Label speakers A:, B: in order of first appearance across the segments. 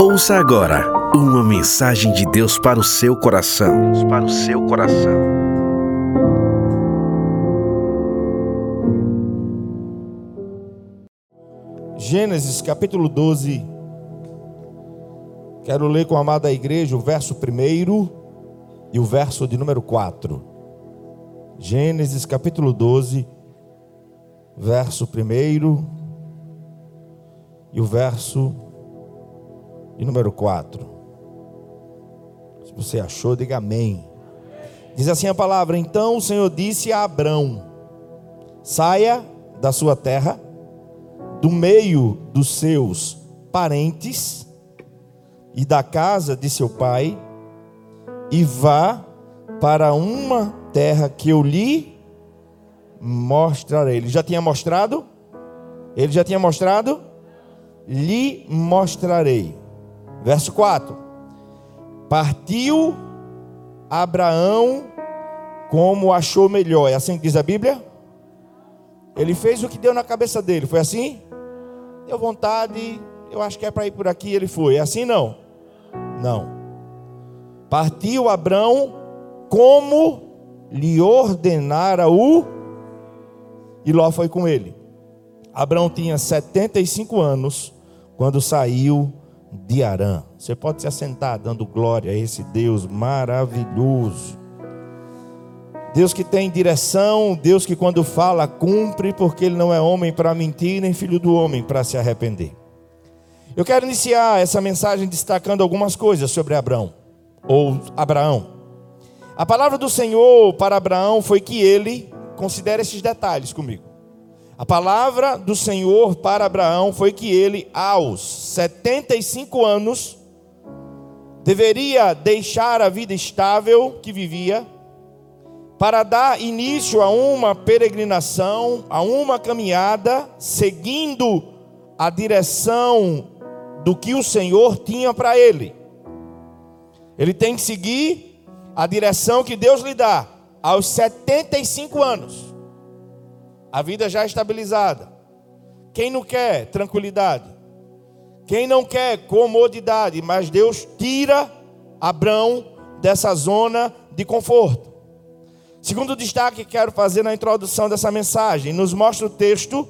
A: Ouça agora uma mensagem de Deus para o seu coração. Deus para o seu coração.
B: Gênesis capítulo 12. Quero ler com a amada igreja o verso primeiro e o verso de número 4. Gênesis capítulo 12, verso primeiro e o verso de número 4. Se você achou, diga amém. Diz assim a palavra: Então o Senhor disse a Abrão: Saia da sua terra, do meio dos seus parentes e da casa de seu pai, e vá para uma terra que eu lhe mostrarei. Ele já tinha mostrado? Ele já tinha mostrado? Lhe mostrarei. Verso 4: Partiu Abraão como achou melhor. É assim que diz a Bíblia? Ele fez o que deu na cabeça dele. Foi assim? Deu vontade, eu acho que é para ir por aqui, ele foi. É assim não? Não. Partiu Abraão como lhe ordenara o e Ló foi com ele. Abraão tinha 75 anos quando saiu de Arã. Você pode se assentar dando glória a esse Deus maravilhoso. Deus que tem direção, Deus que quando fala cumpre, porque ele não é homem para mentir, nem filho do homem para se arrepender. Eu quero iniciar essa mensagem destacando algumas coisas sobre Abraão ou Abraão. A palavra do Senhor para Abraão foi que ele, considere esses detalhes comigo. A palavra do Senhor para Abraão foi que ele, aos 75 anos, deveria deixar a vida estável que vivia, para dar início a uma peregrinação, a uma caminhada, seguindo a direção do que o Senhor tinha para ele. Ele tem que seguir a direção que Deus lhe dá aos 75 anos, a vida já estabilizada. Quem não quer tranquilidade? Quem não quer comodidade? Mas Deus tira Abraão dessa zona de conforto. Segundo destaque que quero fazer na introdução dessa mensagem, nos mostra o texto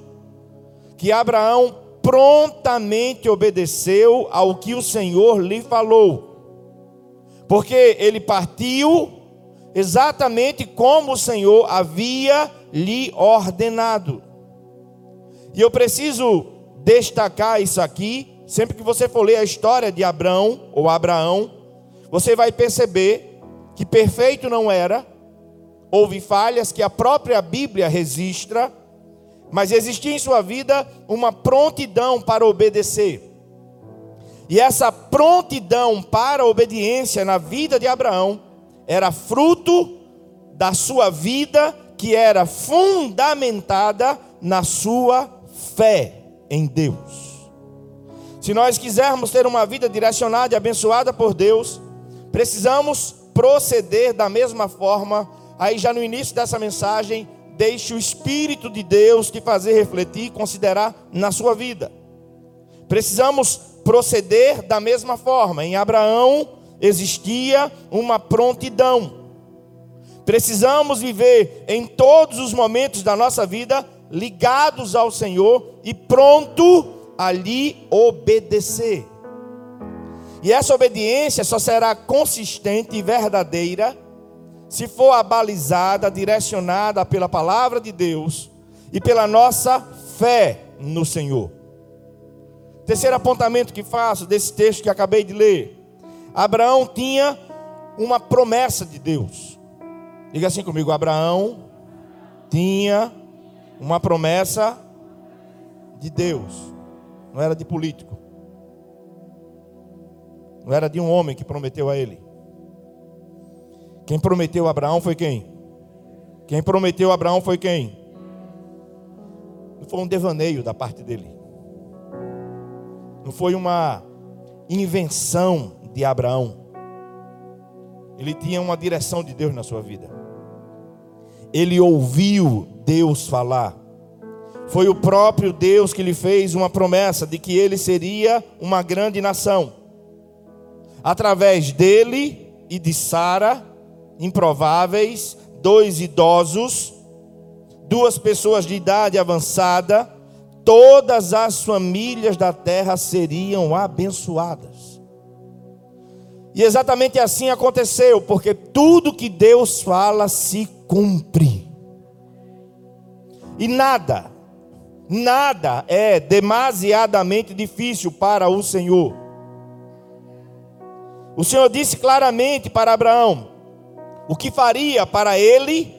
B: que Abraão prontamente obedeceu ao que o Senhor lhe falou porque ele partiu exatamente como o Senhor havia lhe ordenado. E eu preciso destacar isso aqui, sempre que você for ler a história de Abraão ou Abraão, você vai perceber que perfeito não era, houve falhas que a própria Bíblia registra, mas existia em sua vida uma prontidão para obedecer. E essa prontidão para a obediência na vida de Abraão era fruto da sua vida que era fundamentada na sua fé em Deus. Se nós quisermos ter uma vida direcionada e abençoada por Deus, precisamos proceder da mesma forma. Aí, já no início dessa mensagem, deixe o Espírito de Deus te fazer refletir e considerar na sua vida. Precisamos proceder da mesma forma. Em Abraão existia uma prontidão. Precisamos viver em todos os momentos da nossa vida ligados ao Senhor e pronto a lhe obedecer. E essa obediência só será consistente e verdadeira se for abalizada, direcionada pela palavra de Deus e pela nossa fé no Senhor. Terceiro apontamento que faço desse texto que acabei de ler. Abraão tinha uma promessa de Deus. Diga assim comigo: Abraão tinha uma promessa de Deus. Não era de político. Não era de um homem que prometeu a ele. Quem prometeu a Abraão foi quem? Quem prometeu a Abraão foi quem? Não foi um devaneio da parte dele não foi uma invenção de Abraão. Ele tinha uma direção de Deus na sua vida. Ele ouviu Deus falar. Foi o próprio Deus que lhe fez uma promessa de que ele seria uma grande nação. Através dele e de Sara, improváveis, dois idosos, duas pessoas de idade avançada, todas as famílias da terra seriam abençoadas. E exatamente assim aconteceu, porque tudo que Deus fala se cumpre. E nada, nada é demasiadamente difícil para o Senhor. O Senhor disse claramente para Abraão o que faria para ele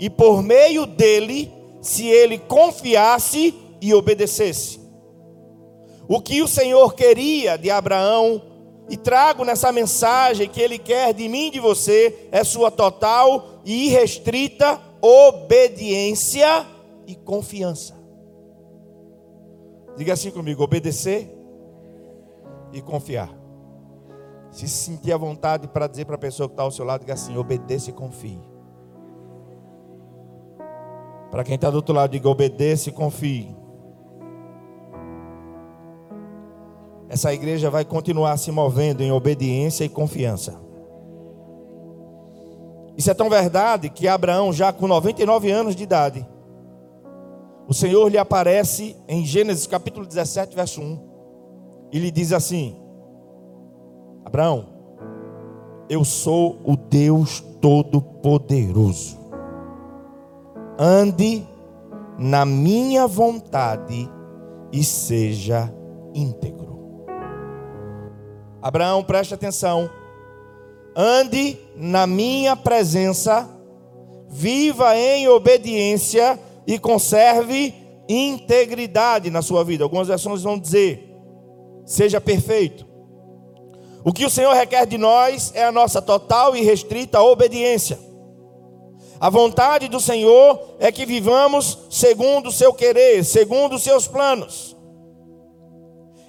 B: e por meio dele, se ele confiasse e obedecesse. O que o Senhor queria de Abraão, e trago nessa mensagem que ele quer de mim e de você, é sua total e irrestrita obediência e confiança. Diga assim comigo: obedecer e confiar. Se sentir a vontade para dizer para a pessoa que está ao seu lado, diga assim: obedeça e confie. Para quem está do outro lado, diga: obedeça e confie. Essa igreja vai continuar se movendo em obediência e confiança. Isso é tão verdade que Abraão, já com 99 anos de idade, o Senhor lhe aparece em Gênesis capítulo 17, verso 1, e lhe diz assim: Abraão, eu sou o Deus Todo-Poderoso. Ande na minha vontade e seja íntegro. Abraão, preste atenção. Ande na minha presença, viva em obediência e conserve integridade na sua vida. Algumas versões vão dizer: seja perfeito. O que o Senhor requer de nós é a nossa total e restrita obediência. A vontade do Senhor é que vivamos segundo o seu querer, segundo os seus planos.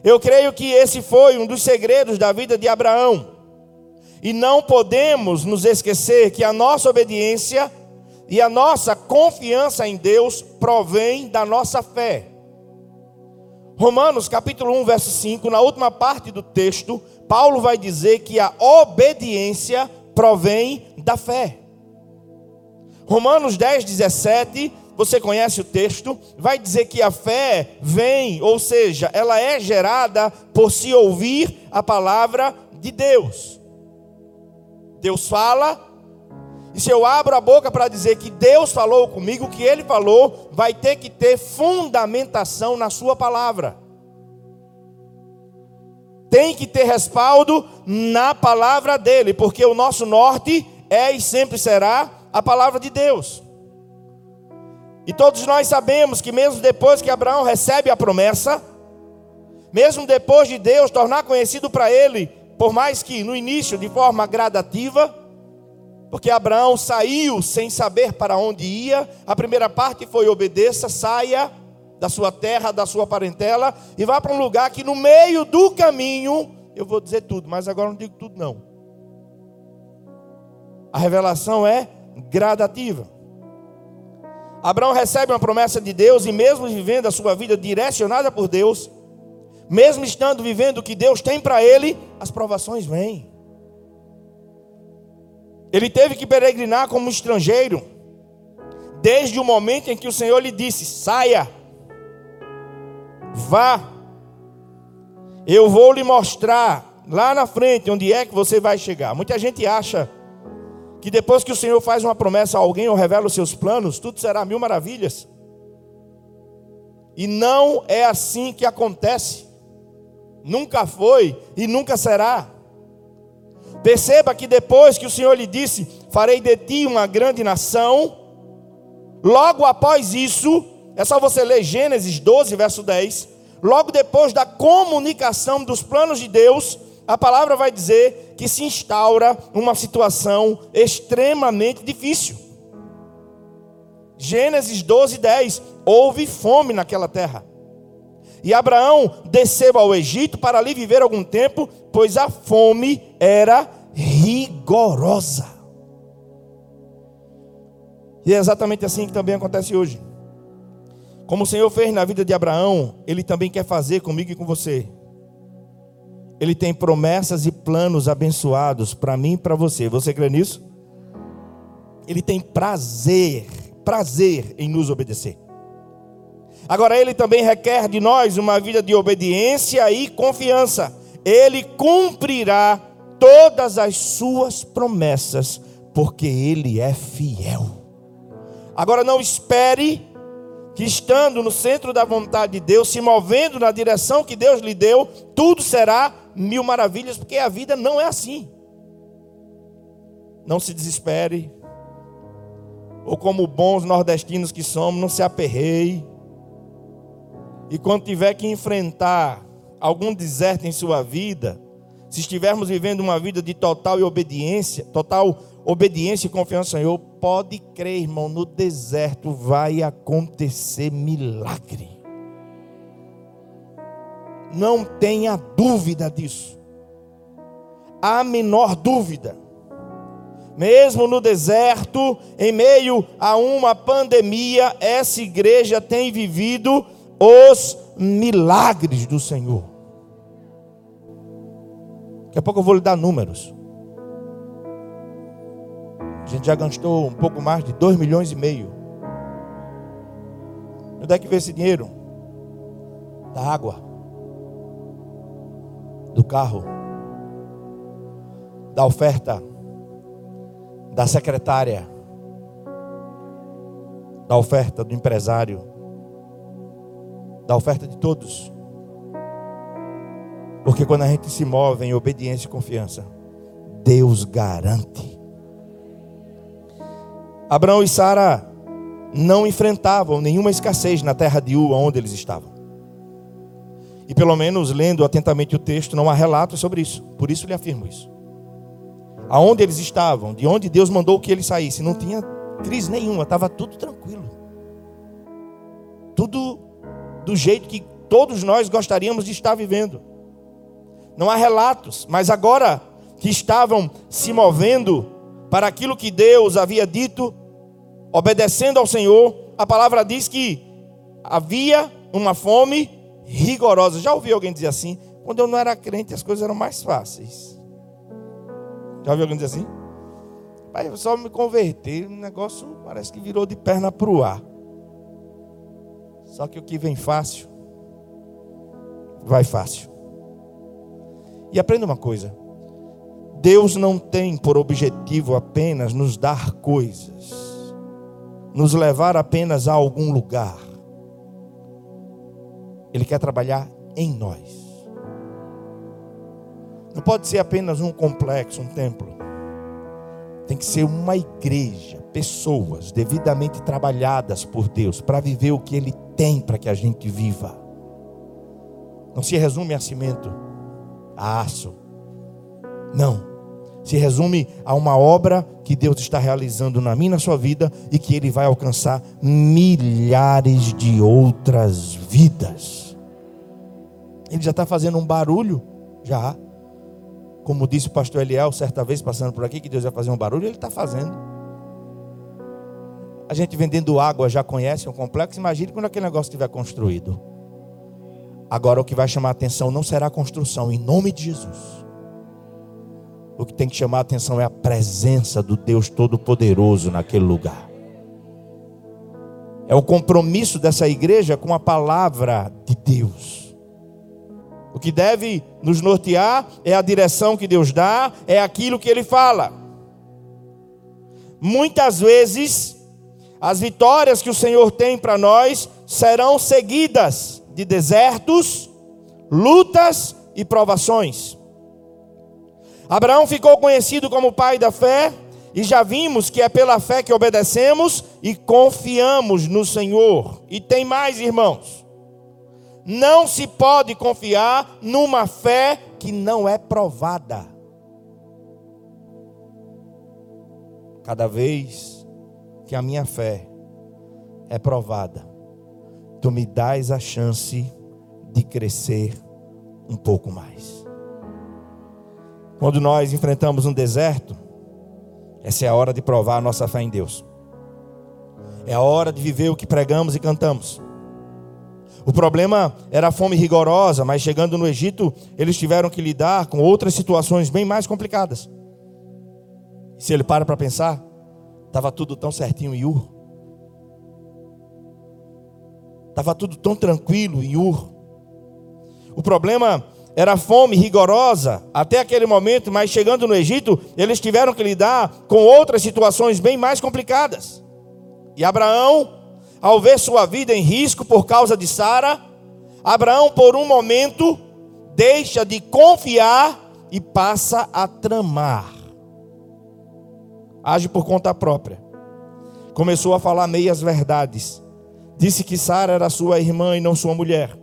B: Eu creio que esse foi um dos segredos da vida de Abraão. E não podemos nos esquecer que a nossa obediência e a nossa confiança em Deus provém da nossa fé. Romanos capítulo 1, verso 5, na última parte do texto, Paulo vai dizer que a obediência provém da fé. Romanos 10, 17, você conhece o texto, vai dizer que a fé vem, ou seja, ela é gerada por se ouvir a palavra de Deus. Deus fala, e se eu abro a boca para dizer que Deus falou comigo, que Ele falou, vai ter que ter fundamentação na Sua palavra tem que ter respaldo na palavra dele, porque o nosso norte é e sempre será a palavra de Deus. E todos nós sabemos que, mesmo depois que Abraão recebe a promessa, mesmo depois de Deus tornar conhecido para ele, por mais que no início de forma gradativa, porque Abraão saiu sem saber para onde ia, a primeira parte foi obedeça, saia da sua terra, da sua parentela, e vá para um lugar que no meio do caminho, eu vou dizer tudo, mas agora não digo tudo não. A revelação é gradativa. Abraão recebe uma promessa de Deus e mesmo vivendo a sua vida direcionada por Deus, mesmo estando vivendo o que Deus tem para ele, as provações vêm. Ele teve que peregrinar como estrangeiro, desde o momento em que o Senhor lhe disse: saia Vá, eu vou lhe mostrar lá na frente onde é que você vai chegar. Muita gente acha que depois que o Senhor faz uma promessa a alguém ou revela os seus planos, tudo será mil maravilhas. E não é assim que acontece. Nunca foi e nunca será. Perceba que depois que o Senhor lhe disse: Farei de ti uma grande nação, logo após isso, é só você ler Gênesis 12, verso 10. Logo depois da comunicação dos planos de Deus, a palavra vai dizer que se instaura uma situação extremamente difícil. Gênesis 12, 10. Houve fome naquela terra. E Abraão desceu ao Egito para ali viver algum tempo, pois a fome era rigorosa. E é exatamente assim que também acontece hoje. Como o Senhor fez na vida de Abraão, Ele também quer fazer comigo e com você. Ele tem promessas e planos abençoados para mim e para você. Você crê nisso? Ele tem prazer, prazer em nos obedecer. Agora, Ele também requer de nós uma vida de obediência e confiança. Ele cumprirá todas as suas promessas, porque Ele é fiel. Agora, não espere que estando no centro da vontade de Deus, se movendo na direção que Deus lhe deu, tudo será mil maravilhas, porque a vida não é assim. Não se desespere, ou como bons nordestinos que somos, não se aperreie. E quando tiver que enfrentar algum deserto em sua vida, se estivermos vivendo uma vida de total obediência, total obediência e confiança no Senhor, pode crer, irmão, no deserto vai acontecer milagre. Não tenha dúvida disso. A menor dúvida. Mesmo no deserto, em meio a uma pandemia, essa igreja tem vivido os milagres do Senhor. Daqui a pouco eu vou lhe dar números. A gente já gastou um pouco mais de 2 milhões e meio. Onde é que veio esse dinheiro? Da água, do carro, da oferta, da secretária, da oferta do empresário, da oferta de todos. Porque quando a gente se move em obediência e confiança, Deus garante. Abraão e Sara não enfrentavam nenhuma escassez na terra de U, onde eles estavam. E pelo menos lendo atentamente o texto, não há relatos sobre isso. Por isso lhe afirmo isso. Aonde eles estavam, de onde Deus mandou que eles saíssem, não tinha crise nenhuma, estava tudo tranquilo. Tudo do jeito que todos nós gostaríamos de estar vivendo. Não há relatos, mas agora que estavam se movendo para aquilo que Deus havia dito, obedecendo ao Senhor, a palavra diz que havia uma fome rigorosa. Já ouvi alguém dizer assim? Quando eu não era crente, as coisas eram mais fáceis. Já ouviu alguém dizer assim? Pai, eu só me converter, o negócio parece que virou de perna para o ar. Só que o que vem fácil, vai fácil. E aprenda uma coisa: Deus não tem por objetivo apenas nos dar coisas, nos levar apenas a algum lugar. Ele quer trabalhar em nós. Não pode ser apenas um complexo, um templo. Tem que ser uma igreja, pessoas devidamente trabalhadas por Deus para viver o que Ele tem para que a gente viva. Não se resume a cimento a aço. Não. Se resume a uma obra que Deus está realizando na minha na sua vida e que Ele vai alcançar milhares de outras vidas. Ele já está fazendo um barulho? Já. Como disse o pastor Eliel, certa vez passando por aqui, que Deus vai fazer um barulho, ele está fazendo. A gente vendendo água já conhece um complexo, imagine quando aquele negócio estiver construído. Agora o que vai chamar a atenção não será a construção, em nome de Jesus. O que tem que chamar a atenção é a presença do Deus Todo-Poderoso naquele lugar. É o compromisso dessa igreja com a palavra de Deus. O que deve nos nortear é a direção que Deus dá, é aquilo que Ele fala. Muitas vezes, as vitórias que o Senhor tem para nós serão seguidas de desertos, lutas e provações. Abraão ficou conhecido como pai da fé, e já vimos que é pela fé que obedecemos e confiamos no Senhor. E tem mais, irmãos. Não se pode confiar numa fé que não é provada. Cada vez que a minha fé é provada, tu me dás a chance de crescer um pouco mais. Quando nós enfrentamos um deserto, essa é a hora de provar a nossa fé em Deus. É a hora de viver o que pregamos e cantamos. O problema era a fome rigorosa, mas chegando no Egito, eles tiveram que lidar com outras situações bem mais complicadas. Se ele para para pensar, estava tudo tão certinho em Ur. Estava tudo tão tranquilo em Ur. O problema era fome rigorosa até aquele momento, mas chegando no Egito, eles tiveram que lidar com outras situações bem mais complicadas. E Abraão, ao ver sua vida em risco por causa de Sara, Abraão, por um momento, deixa de confiar e passa a tramar. Age por conta própria. Começou a falar meias verdades. Disse que Sara era sua irmã e não sua mulher.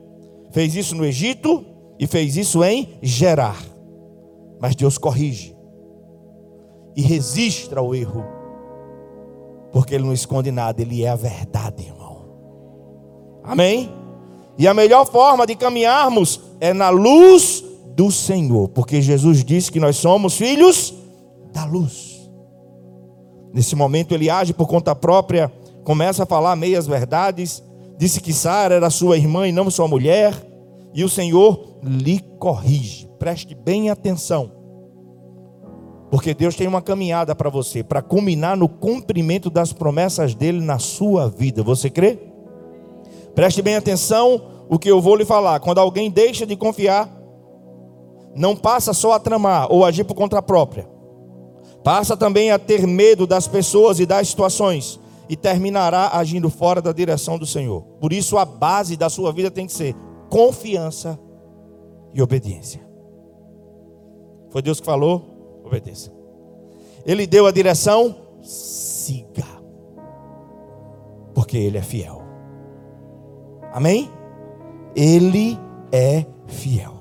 B: Fez isso no Egito e fez isso em Gerar. Mas Deus corrige e registra o erro, porque Ele não esconde nada, Ele é a verdade, irmão. Amém? E a melhor forma de caminharmos é na luz do Senhor, porque Jesus disse que nós somos filhos da luz. Nesse momento ele age por conta própria, começa a falar meias verdades, disse que Sara era sua irmã e não sua mulher, e o Senhor lhe corrige. Preste bem atenção. Porque Deus tem uma caminhada para você, para culminar no cumprimento das promessas dele na sua vida. Você crê? Preste bem atenção o que eu vou lhe falar. Quando alguém deixa de confiar, não passa só a tramar ou agir por conta própria. Passa também a ter medo das pessoas e das situações e terminará agindo fora da direção do Senhor. Por isso a base da sua vida tem que ser confiança e obediência. Foi Deus que falou? Obedeça. Ele deu a direção? Siga. Porque Ele é fiel. Amém? Ele é fiel.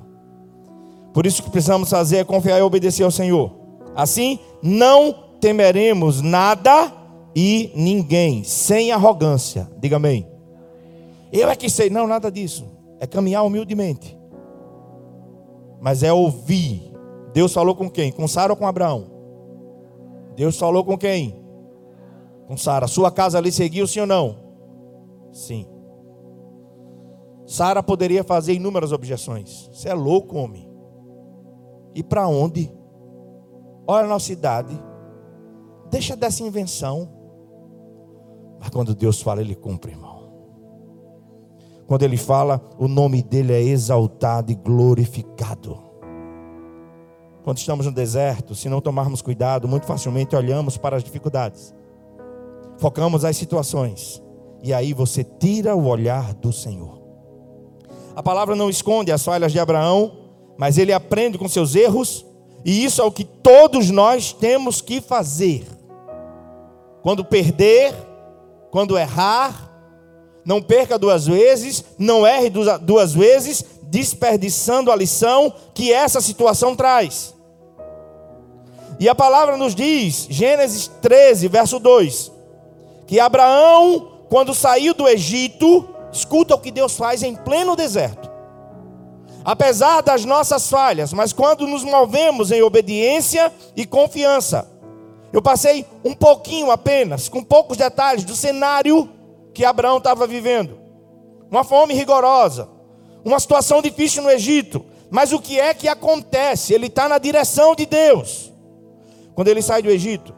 B: Por isso que precisamos fazer é confiar e obedecer ao Senhor. Assim, não temeremos nada e ninguém, sem arrogância. Diga amém. Eu é que sei, não, nada disso. É caminhar humildemente mas é ouvir. Deus falou com quem? Com Sara ou com Abraão? Deus falou com quem? Com Sara. Sua casa ali seguiu, sim ou não? Sim. Sara poderia fazer inúmeras objeções. Você é louco, homem. E para onde? Olha a nossa idade. Deixa dessa invenção. Mas quando Deus fala, Ele cumpre, irmão. Quando ele fala, o nome dele é exaltado e glorificado. Quando estamos no deserto, se não tomarmos cuidado, muito facilmente olhamos para as dificuldades, focamos as situações, e aí você tira o olhar do Senhor. A palavra não esconde as falhas de Abraão, mas ele aprende com seus erros, e isso é o que todos nós temos que fazer. Quando perder, quando errar, não perca duas vezes, não erre duas vezes, desperdiçando a lição que essa situação traz. E a palavra nos diz, Gênesis 13, verso 2, que Abraão, quando saiu do Egito, escuta o que Deus faz em pleno deserto. Apesar das nossas falhas, mas quando nos movemos em obediência e confiança. Eu passei um pouquinho apenas, com poucos detalhes do cenário que Abraão estava vivendo. Uma fome rigorosa, uma situação difícil no Egito. Mas o que é que acontece? Ele está na direção de Deus. Quando ele sai do Egito,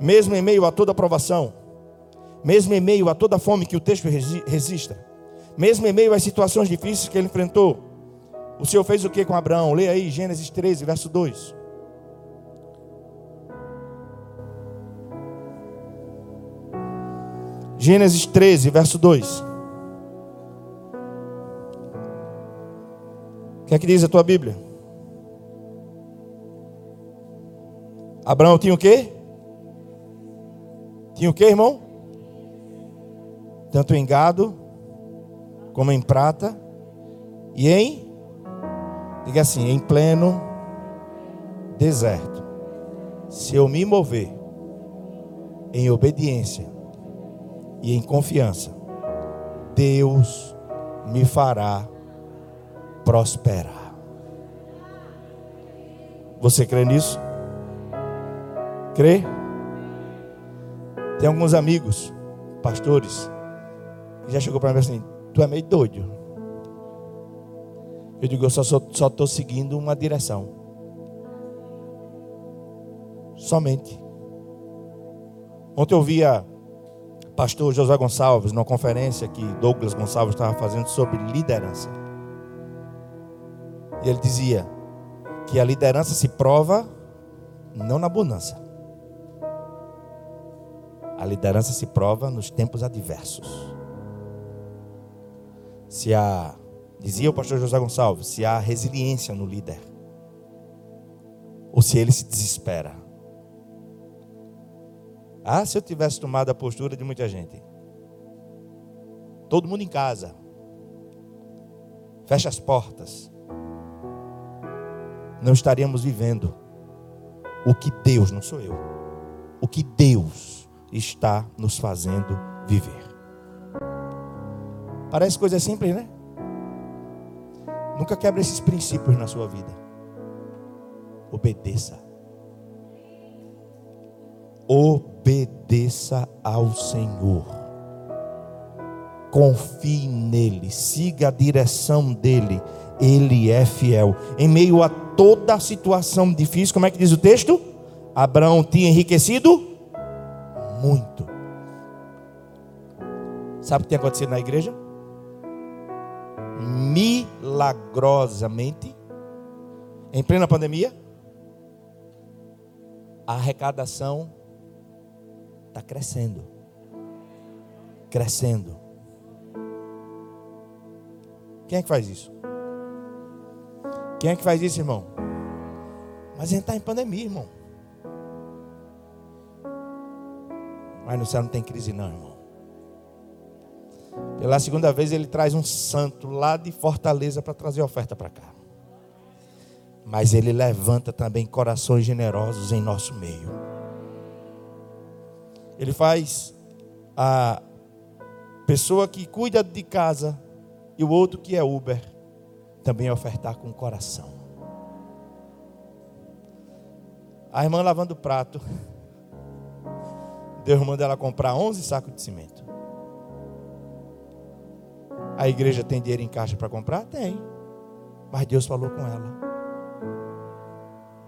B: mesmo em meio a toda provação, mesmo em meio a toda fome que o texto resista, mesmo em meio às situações difíceis que ele enfrentou, o Senhor fez o que com Abraão? Leia aí Gênesis 13, verso 2. Gênesis 13, verso 2. O que é que diz a tua Bíblia? Abraão tinha o quê? Tinha o quê, irmão? Tanto em gado, como em prata, e em, diga assim, em pleno deserto. Se eu me mover em obediência e em confiança, Deus me fará prosperar. Você crê nisso? Crê? Tem alguns amigos, pastores, que já chegou para mim assim: Tu é meio doido. Eu digo, eu só estou seguindo uma direção. Somente. Ontem eu via pastor José Gonçalves numa conferência que Douglas Gonçalves estava fazendo sobre liderança. E ele dizia que a liderança se prova não na abundância. A liderança se prova nos tempos adversos. Se há, dizia o pastor José Gonçalves, se há resiliência no líder, ou se ele se desespera. Ah, se eu tivesse tomado a postura de muita gente. Todo mundo em casa. Fecha as portas. Não estaríamos vivendo o que Deus, não sou eu, o que Deus está nos fazendo viver. Parece coisa simples, né? Nunca quebre esses princípios na sua vida. Obedeça. Obedeça ao Senhor. Confie nele, siga a direção dele. Ele é fiel. Em meio a toda a situação difícil, como é que diz o texto? Abraão tinha enriquecido muito. Sabe o que tem acontecido na igreja? Milagrosamente, em plena pandemia, a arrecadação está crescendo. Crescendo. Quem é que faz isso? Quem é que faz isso, irmão? Mas a gente está em pandemia, irmão. Mas no céu não tem crise, não, irmão. Pela segunda vez ele traz um santo lá de Fortaleza para trazer oferta para cá. Mas ele levanta também corações generosos em nosso meio. Ele faz a pessoa que cuida de casa e o outro que é Uber também ofertar com o coração. A irmã lavando o prato. Deus manda ela comprar 11 sacos de cimento. A igreja tem dinheiro em caixa para comprar? Tem. Mas Deus falou com ela.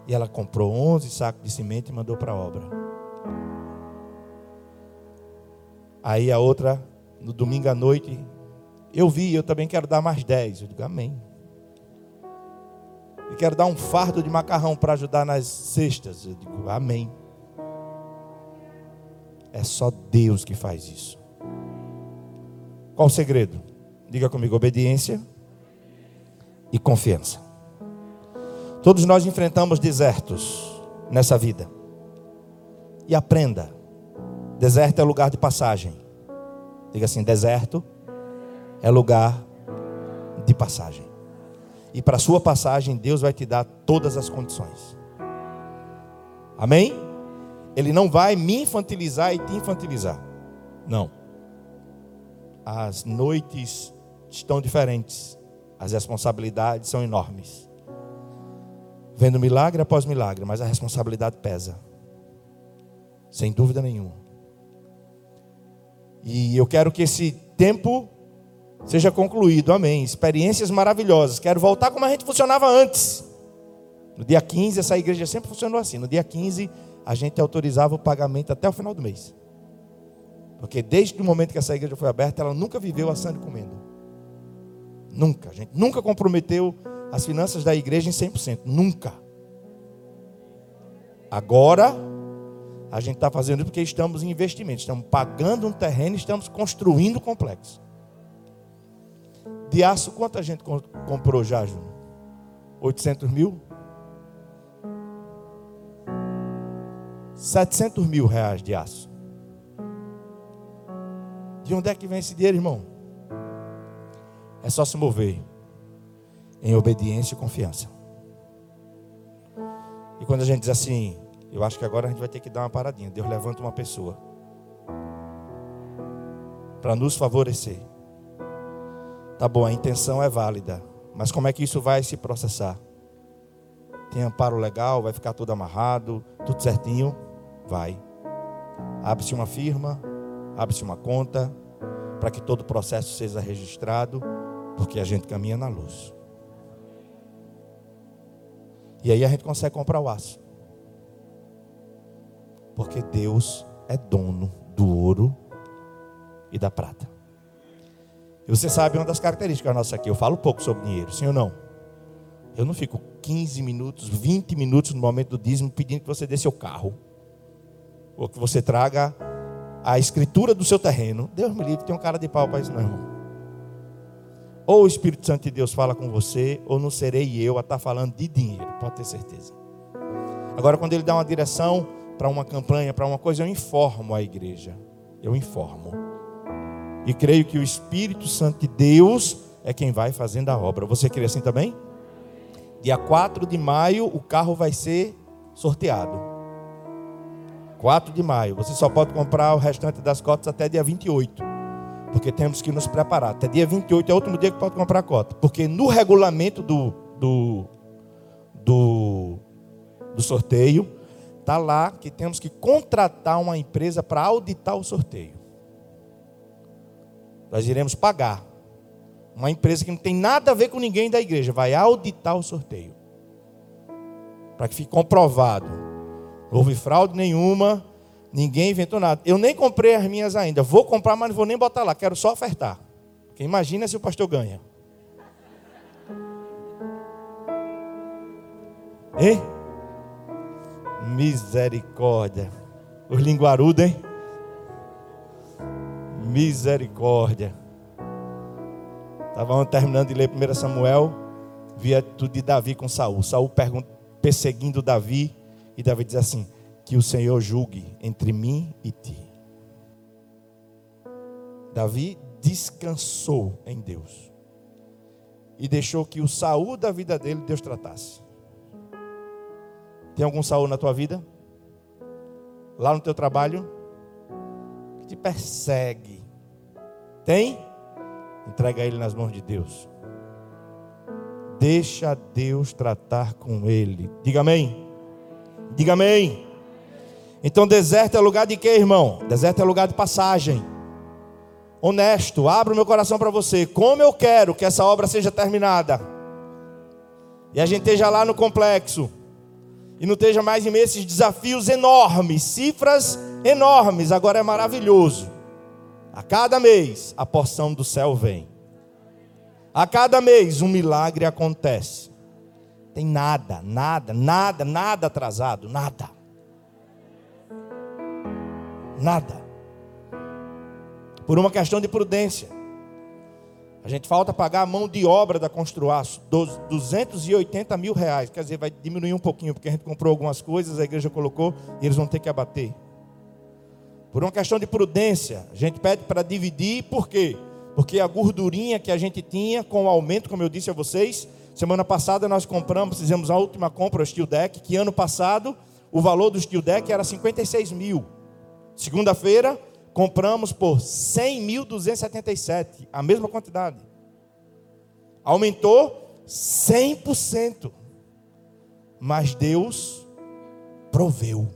B: E ela comprou 11 sacos de cimento e mandou para a obra. Aí a outra, no domingo à noite, eu vi, eu também quero dar mais 10. Eu digo, amém. E quero dar um fardo de macarrão para ajudar nas cestas. Eu digo, amém. É só Deus que faz isso. Qual o segredo? Diga comigo: obediência e confiança. Todos nós enfrentamos desertos nessa vida. E aprenda: deserto é lugar de passagem. Diga assim: deserto é lugar de passagem. E para sua passagem, Deus vai te dar todas as condições. Amém? Ele não vai me infantilizar e te infantilizar. Não. As noites estão diferentes. As responsabilidades são enormes. Vendo milagre após milagre, mas a responsabilidade pesa. Sem dúvida nenhuma. E eu quero que esse tempo seja concluído. Amém. Experiências maravilhosas. Quero voltar como a gente funcionava antes. No dia 15, essa igreja sempre funcionou assim. No dia 15, a gente autorizava o pagamento até o final do mês. Porque desde o momento que essa igreja foi aberta, ela nunca viveu assando e comendo. Nunca. A gente nunca comprometeu as finanças da igreja em 100%. Nunca. Agora, a gente está fazendo isso porque estamos em investimento. Estamos pagando um terreno estamos construindo o um complexo. De aço, quanta gente comprou já, Júnior? 800 mil? 700 mil reais de aço. De onde é que vem esse dinheiro, irmão? É só se mover em obediência e confiança. E quando a gente diz assim, eu acho que agora a gente vai ter que dar uma paradinha. Deus levanta uma pessoa para nos favorecer. Tá bom, a intenção é válida, mas como é que isso vai se processar? Tem amparo legal, vai ficar tudo amarrado, tudo certinho? Vai. Abre-se uma firma, abre-se uma conta, para que todo o processo seja registrado, porque a gente caminha na luz. E aí a gente consegue comprar o aço. Porque Deus é dono do ouro e da prata. E você sabe uma das características nossas aqui. Eu falo pouco sobre dinheiro, sim ou não? Eu não fico 15 minutos, 20 minutos no momento do dízimo pedindo que você dê seu carro. Ou que você traga a escritura do seu terreno. Deus me livre, tem um cara de pau para isso, não, irmão. Ou o Espírito Santo de Deus fala com você, ou não serei eu a estar tá falando de dinheiro, pode ter certeza. Agora, quando ele dá uma direção para uma campanha, para uma coisa, eu informo a igreja. Eu informo. E creio que o Espírito Santo de Deus é quem vai fazendo a obra. Você crê assim também? Dia 4 de maio, o carro vai ser sorteado. 4 de maio. Você só pode comprar o restante das cotas até dia 28. Porque temos que nos preparar. Até dia 28 é o último dia que pode comprar a cota. Porque no regulamento do, do, do, do sorteio, está lá que temos que contratar uma empresa para auditar o sorteio. Nós iremos pagar. Uma empresa que não tem nada a ver com ninguém da igreja vai auditar o sorteio. Para que fique comprovado. Não houve fraude nenhuma, ninguém inventou nada. Eu nem comprei as minhas ainda. Vou comprar, mas não vou nem botar lá. Quero só ofertar. Porque imagina se o pastor ganha. Hein? Misericórdia. Os linguarudos, hein? Misericórdia. Estavam terminando de ler 1 Samuel, via tudo de Davi com Saul. Saul pergunta, perseguindo Davi, e Davi diz assim: Que o Senhor julgue entre mim e ti. Davi descansou em Deus e deixou que o Saul da vida dele Deus tratasse. Tem algum Saul na tua vida? Lá no teu trabalho? Que te persegue, tem? Entrega ele nas mãos de Deus. Deixa Deus tratar com ele. Diga amém. Diga amém. Então, deserto é lugar de quê, irmão? Deserto é lugar de passagem. Honesto, abro meu coração para você. Como eu quero que essa obra seja terminada. E a gente esteja lá no complexo. E não esteja mais em esses desafios enormes, cifras enormes. Agora é maravilhoso. A cada mês a porção do céu vem. A cada mês um milagre acontece. Tem nada, nada, nada, nada atrasado, nada. Nada. Por uma questão de prudência. A gente falta pagar a mão de obra da Construaço, 280 mil reais. Quer dizer, vai diminuir um pouquinho, porque a gente comprou algumas coisas, a igreja colocou, e eles vão ter que abater. Por uma questão de prudência, a gente pede para dividir, por quê? Porque a gordurinha que a gente tinha com o aumento, como eu disse a vocês, semana passada nós compramos, fizemos a última compra, o Steel Deck, que ano passado o valor do Steel Deck era 56 mil. Segunda-feira, compramos por 100.277, a mesma quantidade. Aumentou 100%. Mas Deus proveu.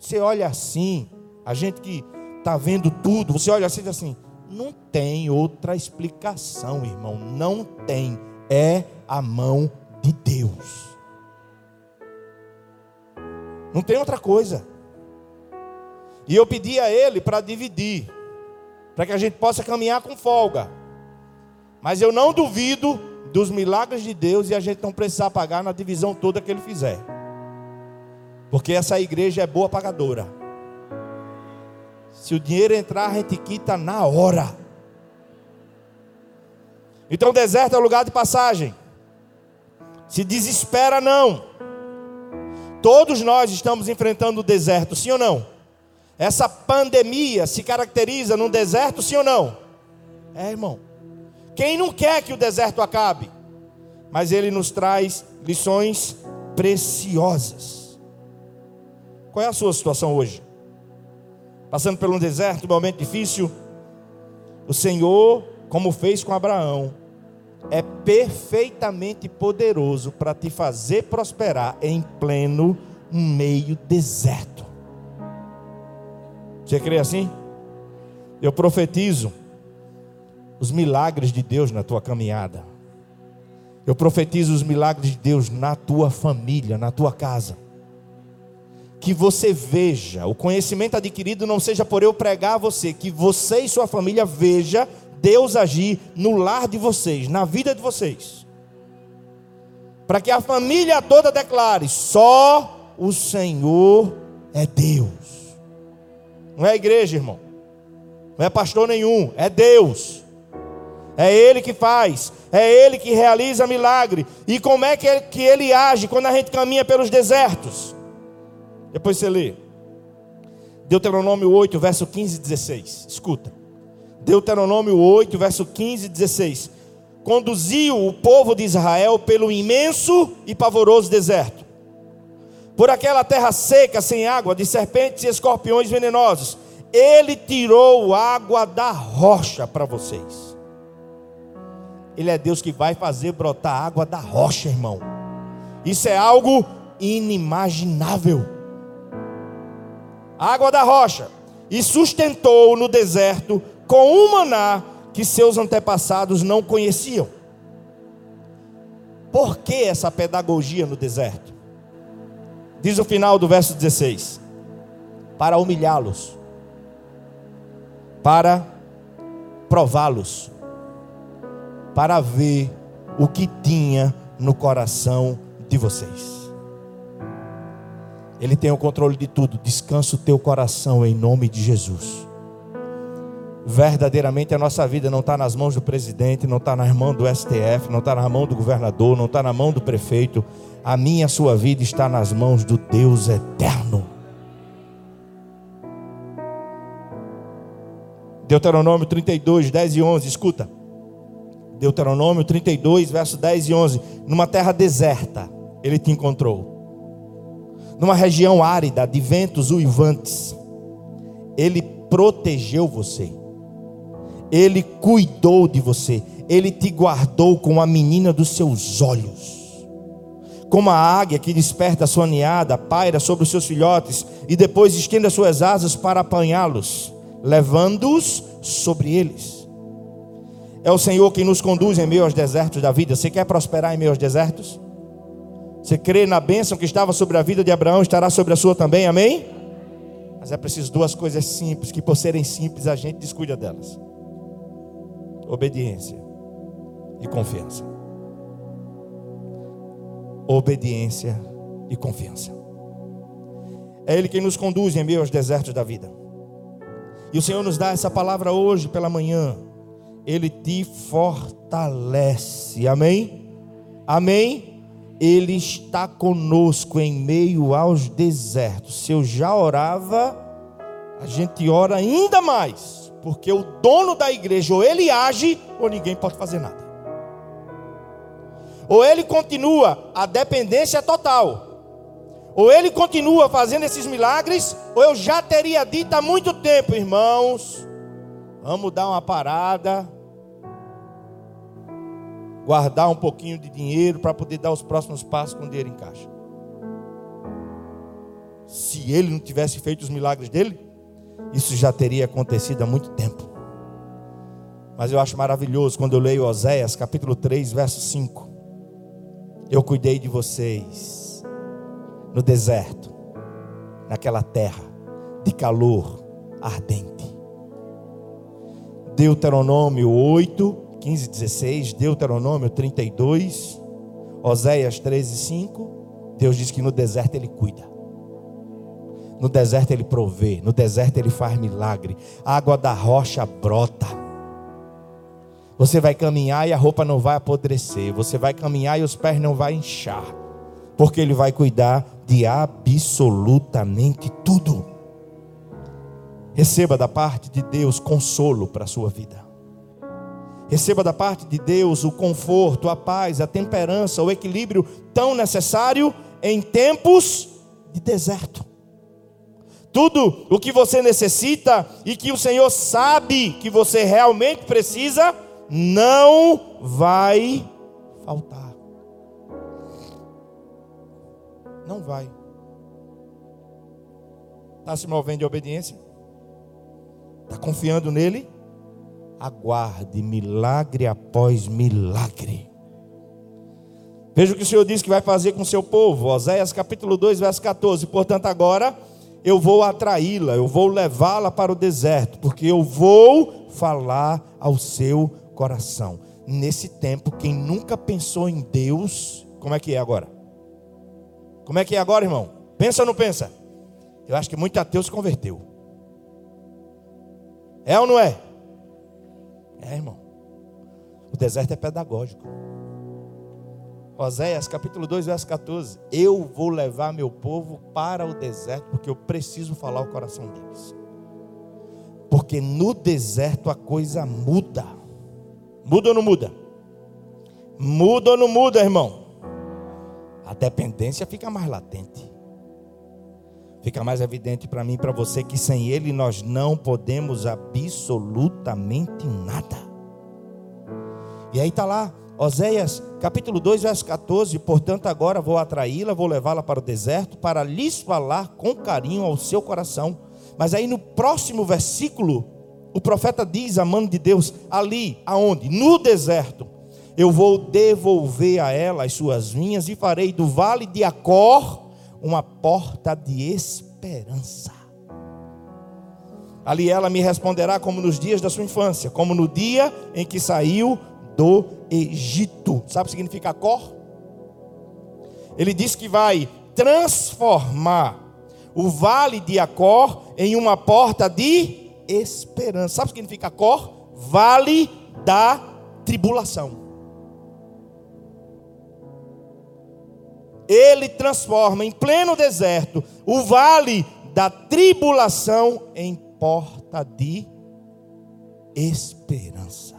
B: Você olha assim, a gente que está vendo tudo, você olha assim e diz assim: não tem outra explicação, irmão, não tem. É a mão de Deus. Não tem outra coisa. E eu pedi a ele para dividir, para que a gente possa caminhar com folga. Mas eu não duvido dos milagres de Deus e a gente não precisar pagar na divisão toda que ele fizer. Porque essa igreja é boa pagadora. Se o dinheiro entrar, a gente quita na hora. Então, deserto é lugar de passagem. Se desespera, não. Todos nós estamos enfrentando o deserto, sim ou não? Essa pandemia se caracteriza num deserto, sim ou não? É, irmão. Quem não quer que o deserto acabe? Mas ele nos traz lições preciosas. Qual é a sua situação hoje? Passando por um deserto, um momento difícil? O Senhor, como fez com Abraão, é perfeitamente poderoso para te fazer prosperar em pleno meio deserto. Você crê assim? Eu profetizo os milagres de Deus na tua caminhada. Eu profetizo os milagres de Deus na tua família, na tua casa. Que você veja, o conhecimento adquirido não seja por eu pregar a você, que você e sua família veja Deus agir no lar de vocês, na vida de vocês. Para que a família toda declare: só o Senhor é Deus. Não é igreja, irmão. Não é pastor nenhum, é Deus. É Ele que faz, é Ele que realiza milagre. E como é que ele, que ele age quando a gente caminha pelos desertos? Depois você lê. Deuteronômio 8, verso 15 e 16. Escuta. Deuteronômio 8, verso 15 e 16. Conduziu o povo de Israel pelo imenso e pavoroso deserto, por aquela terra seca, sem água, de serpentes e escorpiões venenosos. Ele tirou água da rocha para vocês ele é Deus que vai fazer brotar água da rocha, irmão. Isso é algo inimaginável. Água da rocha. E sustentou no deserto com um maná que seus antepassados não conheciam. Por que essa pedagogia no deserto? Diz o final do verso 16: Para humilhá-los, para prová-los, para ver o que tinha no coração de vocês. Ele tem o controle de tudo. Descansa o teu coração em nome de Jesus. Verdadeiramente a nossa vida não está nas mãos do presidente, não está nas mãos do STF, não está na mão do governador, não está na mão do prefeito. A minha, a sua vida está nas mãos do Deus eterno. Deuteronômio 32, 10 e 11, escuta. Deuteronômio 32, verso 10 e 11. Numa terra deserta, ele te encontrou. Numa região árida, de ventos uivantes, ele protegeu você. Ele cuidou de você. Ele te guardou com a menina dos seus olhos. Como a águia que desperta a sua ninhada, paira sobre os seus filhotes e depois estende as suas asas para apanhá-los, levando-os sobre eles. É o Senhor quem nos conduz em meio aos desertos da vida. Você quer prosperar em meio aos desertos? Você crê na bênção que estava sobre a vida de Abraão, estará sobre a sua também, amém? Mas é preciso duas coisas simples, que por serem simples a gente descuida delas: obediência e confiança. Obediência e confiança. É Ele quem nos conduz em meio aos desertos da vida. E o Senhor nos dá essa palavra hoje pela manhã ele te fortalece. Amém? Amém? Ele está conosco em meio aos desertos. Se eu já orava, a gente ora ainda mais, porque o dono da igreja ou ele age ou ninguém pode fazer nada. Ou ele continua, a dependência é total. Ou ele continua fazendo esses milagres, ou eu já teria dito há muito tempo, irmãos, vamos dar uma parada, guardar um pouquinho de dinheiro para poder dar os próximos passos com dinheiro em caixa. Se ele não tivesse feito os milagres dele, isso já teria acontecido há muito tempo. Mas eu acho maravilhoso quando eu leio Oséias, capítulo 3, verso 5. Eu cuidei de vocês no deserto, naquela terra de calor ardente. Deuteronômio 8, 15, 16, Deuteronômio 32, Oséias 13, 5. Deus diz que no deserto Ele cuida. No deserto Ele provê. No deserto Ele faz milagre. A água da rocha brota. Você vai caminhar e a roupa não vai apodrecer. Você vai caminhar e os pés não vai inchar. Porque Ele vai cuidar de absolutamente tudo. Receba da parte de Deus consolo para a sua vida. Receba da parte de Deus o conforto, a paz, a temperança, o equilíbrio tão necessário em tempos de deserto. Tudo o que você necessita e que o Senhor sabe que você realmente precisa, não vai faltar. Não vai. Está se movendo de obediência? Está confiando nele? Aguarde milagre após milagre. Veja o que o Senhor disse que vai fazer com o seu povo. Oséias capítulo 2, verso 14. Portanto, agora eu vou atraí-la, eu vou levá-la para o deserto, porque eu vou falar ao seu coração. Nesse tempo, quem nunca pensou em Deus, como é que é agora? Como é que é agora, irmão? Pensa ou não pensa? Eu acho que muito ateu se converteu. É ou não é? É, irmão. O deserto é pedagógico. Oséias capítulo 2, verso 14. Eu vou levar meu povo para o deserto, porque eu preciso falar o coração deles. Porque no deserto a coisa muda. Muda ou não muda? Muda ou não muda, irmão? A dependência fica mais latente. Fica mais evidente para mim e para você que sem Ele nós não podemos absolutamente nada. E aí está lá, Oséias capítulo 2, verso 14: Portanto, agora vou atraí-la, vou levá-la para o deserto, para lhes falar com carinho ao seu coração. Mas aí no próximo versículo, o profeta diz, a mão de Deus, ali, aonde? No deserto. Eu vou devolver a ela as suas vinhas e farei do vale de Acor uma porta de esperança. Ali ela me responderá como nos dias da sua infância, como no dia em que saiu do Egito. Sabe o que significa Acor? Ele diz que vai transformar o vale de Acor em uma porta de esperança. Sabe o que significa Acor? Vale da tribulação. ele transforma em pleno deserto o vale da tribulação em porta de esperança.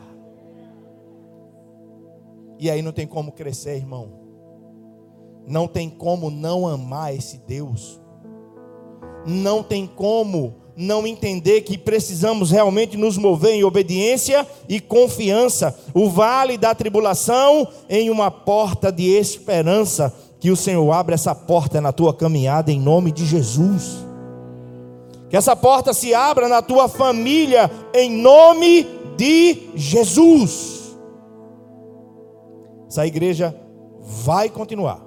B: E aí não tem como crescer, irmão. Não tem como não amar esse Deus. Não tem como não entender que precisamos realmente nos mover em obediência e confiança. O vale da tribulação em uma porta de esperança que o Senhor abra essa porta na tua caminhada em nome de Jesus. Que essa porta se abra na tua família em nome de Jesus. Essa igreja vai continuar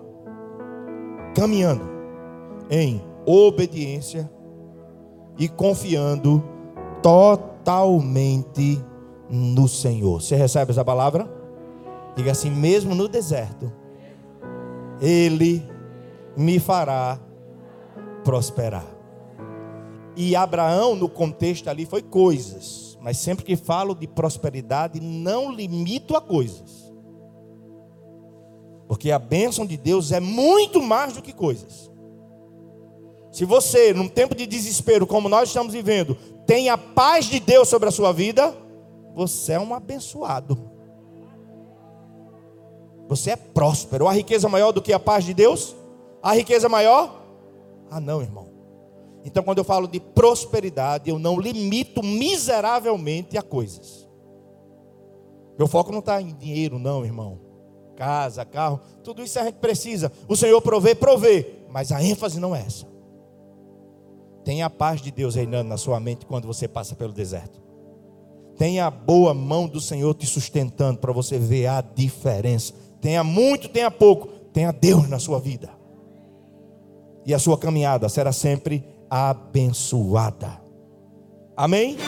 B: caminhando em obediência e confiando totalmente no Senhor. Você recebe essa palavra? Diga assim: mesmo no deserto, ele me fará prosperar. E Abraão, no contexto ali, foi coisas. Mas sempre que falo de prosperidade, não limito a coisas. Porque a bênção de Deus é muito mais do que coisas. Se você, num tempo de desespero como nós estamos vivendo, tem a paz de Deus sobre a sua vida, você é um abençoado. Você é próspero. A riqueza maior do que a paz de Deus? A riqueza maior? Ah, não, irmão. Então, quando eu falo de prosperidade, eu não limito miseravelmente a coisas. Meu foco não está em dinheiro, não, irmão. Casa, carro, tudo isso a gente precisa. O Senhor provê, provê. Mas a ênfase não é essa. Tenha a paz de Deus reinando na sua mente quando você passa pelo deserto. Tenha a boa mão do Senhor te sustentando para você ver a diferença tenha muito, tenha pouco, tenha Deus na sua vida. E a sua caminhada será sempre abençoada. Amém?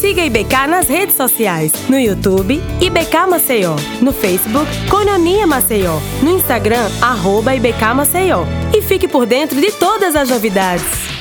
C: Siga IBK nas redes sociais, no YouTube, IBK Maceió, no Facebook, Cononia Maceió, no Instagram, arroba IBK Maceió. E fique por dentro de todas as novidades.